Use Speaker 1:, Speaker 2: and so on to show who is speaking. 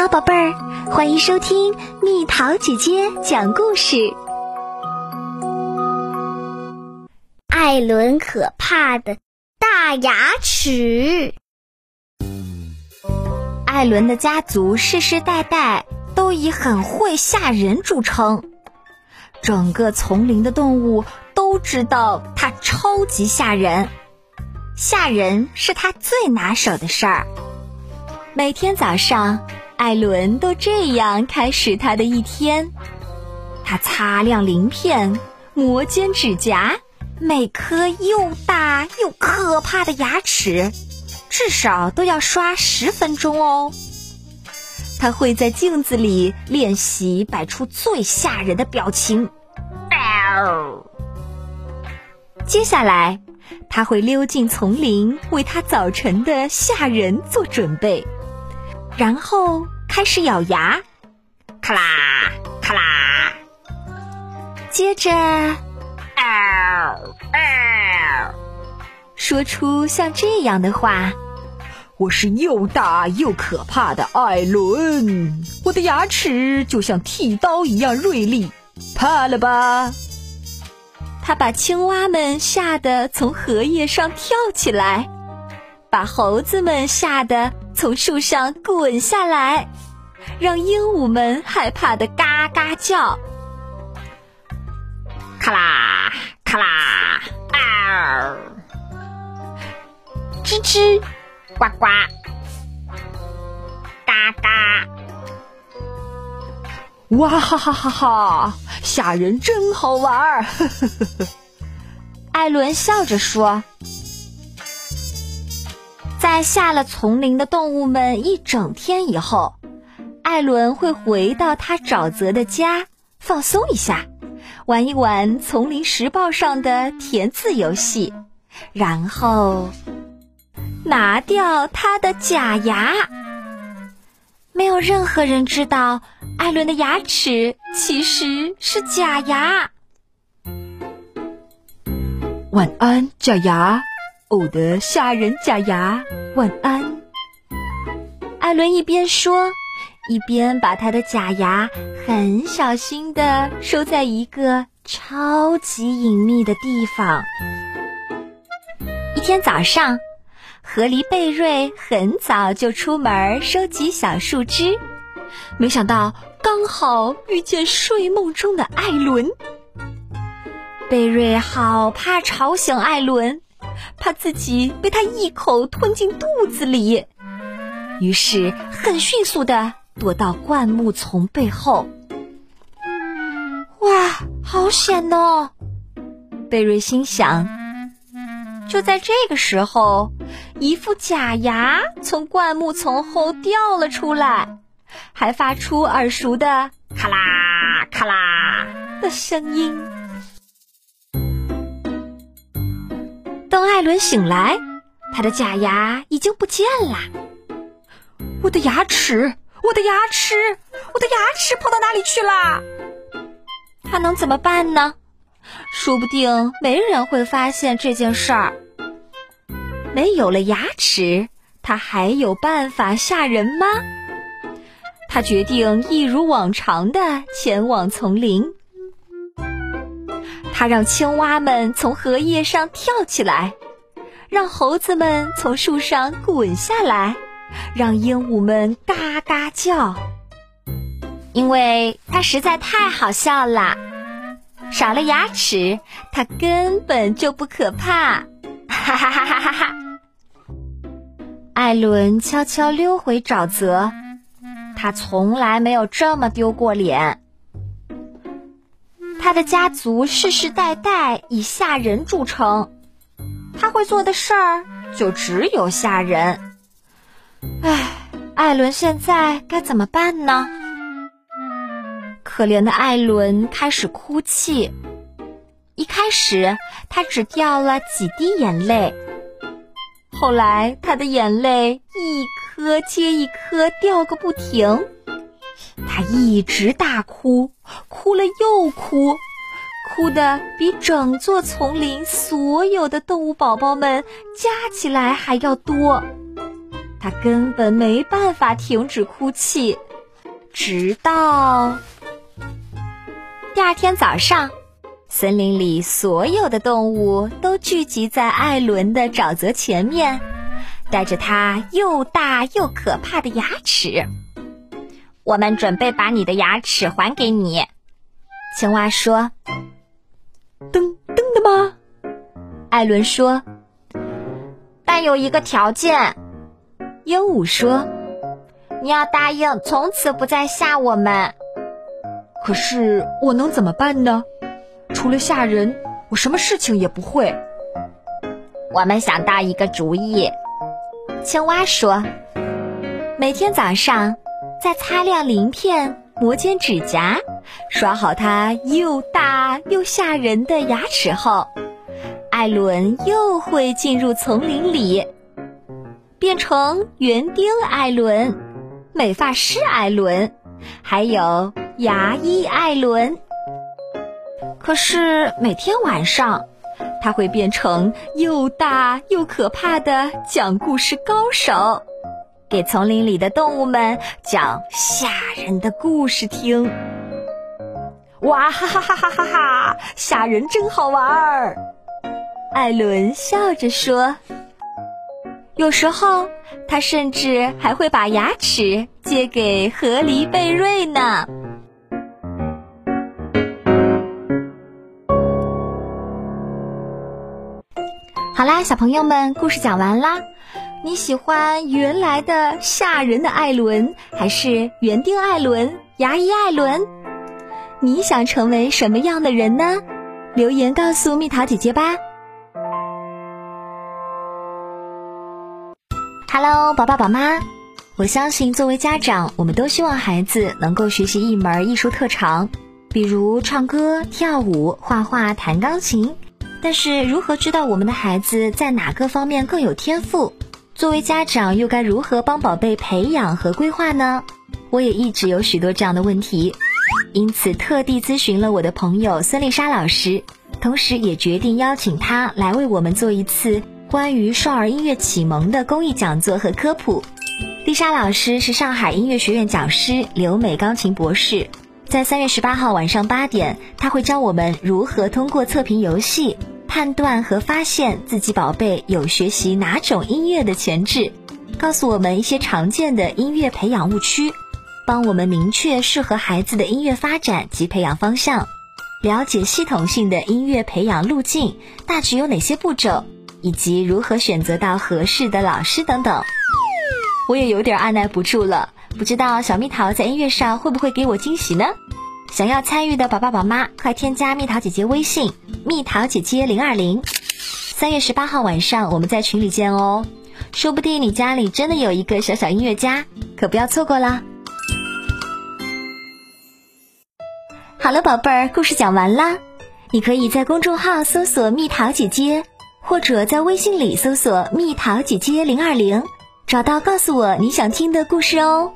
Speaker 1: 好，宝贝儿，欢迎收听蜜桃姐姐讲故事。
Speaker 2: 艾伦可怕的大牙齿。
Speaker 1: 艾伦的家族世世代代都以很会吓人著称，整个丛林的动物都知道他超级吓人，吓人是他最拿手的事儿。每天早上。艾伦都这样开始他的一天，他擦亮鳞片，磨尖指甲，每颗又大又可怕的牙齿，至少都要刷十分钟哦。他会在镜子里练习摆出最吓人的表情。接下来，他会溜进丛林，为他早晨的吓人做准备。然后开始咬牙，咔啦咔啦，接着，嗷嗷，说出像这样的话：“
Speaker 3: 我是又大又可怕的艾伦，我的牙齿就像剃刀一样锐利，怕了吧？”
Speaker 1: 他把青蛙们吓得从荷叶上跳起来，把猴子们吓得。从树上滚下来，让鹦鹉们害怕的嘎嘎叫。咔啦咔啦，嗷！吱吱，呱呱，嘎嘎！
Speaker 3: 哇哈哈哈哈！吓人真好玩儿！
Speaker 1: 艾伦笑着说。在下了丛林的动物们一整天以后，艾伦会回到他沼泽的家，放松一下，玩一玩《丛林时报》上的填字游戏，然后拿掉他的假牙。没有任何人知道艾伦的牙齿其实是假牙。
Speaker 3: 晚安，假牙。我的吓人假牙，晚安。
Speaker 1: 艾伦一边说，一边把他的假牙很小心的收在一个超级隐秘的地方。一天早上，河狸贝瑞很早就出门收集小树枝，没想到刚好遇见睡梦中的艾伦。贝瑞好怕吵醒艾伦。怕自己被他一口吞进肚子里，于是很迅速的躲到灌木丛背后。哇，好险哦！贝瑞心想。就在这个时候，一副假牙从灌木丛后掉了出来，还发出耳熟的“咔啦咔啦”的声音。等艾伦醒来，他的假牙已经不见了。
Speaker 3: 我的牙齿，我的牙齿，我的牙齿跑到哪里去了？
Speaker 1: 他能怎么办呢？说不定没人会发现这件事儿。没有了牙齿，他还有办法吓人吗？他决定一如往常的前往丛林。他让青蛙们从荷叶上跳起来，让猴子们从树上滚下来，让鹦鹉们嘎嘎叫。因为他实在太好笑了，少了牙齿，他根本就不可怕。哈哈哈哈哈哈！艾伦悄悄溜回沼泽，他从来没有这么丢过脸。他的家族世世代代以吓人著称，他会做的事儿就只有吓人。唉，艾伦现在该怎么办呢？可怜的艾伦开始哭泣。一开始，他只掉了几滴眼泪，后来他的眼泪一颗接一颗掉个不停。他一直大哭，哭了又哭，哭得比整座丛林所有的动物宝宝们加起来还要多。他根本没办法停止哭泣，直到第二天早上，森林里所有的动物都聚集在艾伦的沼泽前面，带着他又大又可怕的牙齿。
Speaker 4: 我们准备把你的牙齿还给你，
Speaker 1: 青蛙说。
Speaker 3: 噔噔的吗？
Speaker 1: 艾伦说。
Speaker 4: 但有一个条件，
Speaker 1: 鹦鹉说：“
Speaker 4: 你要答应从此不再吓我们。”
Speaker 3: 可是我能怎么办呢？除了吓人，我什么事情也不会。
Speaker 4: 我们想到一个主意，
Speaker 1: 青蛙说：“每天早上。”在擦亮鳞片、磨尖指甲、刷好它又大又吓人的牙齿后，艾伦又会进入丛林里，变成园丁艾伦、美发师艾伦，还有牙医艾伦。可是每天晚上，他会变成又大又可怕的讲故事高手。给丛林里的动物们讲吓人的故事听，
Speaker 3: 哇哈哈哈哈哈哈！吓人真好玩儿。
Speaker 1: 艾伦笑着说：“有时候，他甚至还会把牙齿借给河狸贝瑞呢。”好啦，小朋友们，故事讲完啦。你喜欢原来的吓人的艾伦，还是园丁艾伦、牙医艾伦？你想成为什么样的人呢？留言告诉蜜桃姐姐吧。Hello，宝宝宝妈，我相信作为家长，我们都希望孩子能够学习一门艺术特长，比如唱歌、跳舞、画画、弹钢琴。但是，如何知道我们的孩子在哪个方面更有天赋？作为家长，又该如何帮宝贝培养和规划呢？我也一直有许多这样的问题，因此特地咨询了我的朋友孙丽莎老师，同时也决定邀请她来为我们做一次关于少儿音乐启蒙的公益讲座和科普。丽莎老师是上海音乐学院讲师，留美钢琴博士。在三月十八号晚上八点，她会教我们如何通过测评游戏。判断和发现自己宝贝有学习哪种音乐的潜质，告诉我们一些常见的音乐培养误区，帮我们明确适合孩子的音乐发展及培养方向，了解系统性的音乐培养路径大致有哪些步骤，以及如何选择到合适的老师等等。我也有点按耐不住了，不知道小蜜桃在音乐上会不会给我惊喜呢？想要参与的宝宝宝妈，快添加蜜桃姐姐微信。蜜桃姐姐零二零，三月十八号晚上我们在群里见哦，说不定你家里真的有一个小小音乐家，可不要错过啦。好了，宝贝儿，故事讲完啦，你可以在公众号搜索蜜桃姐姐，或者在微信里搜索蜜桃姐姐零二零，找到告诉我你想听的故事哦。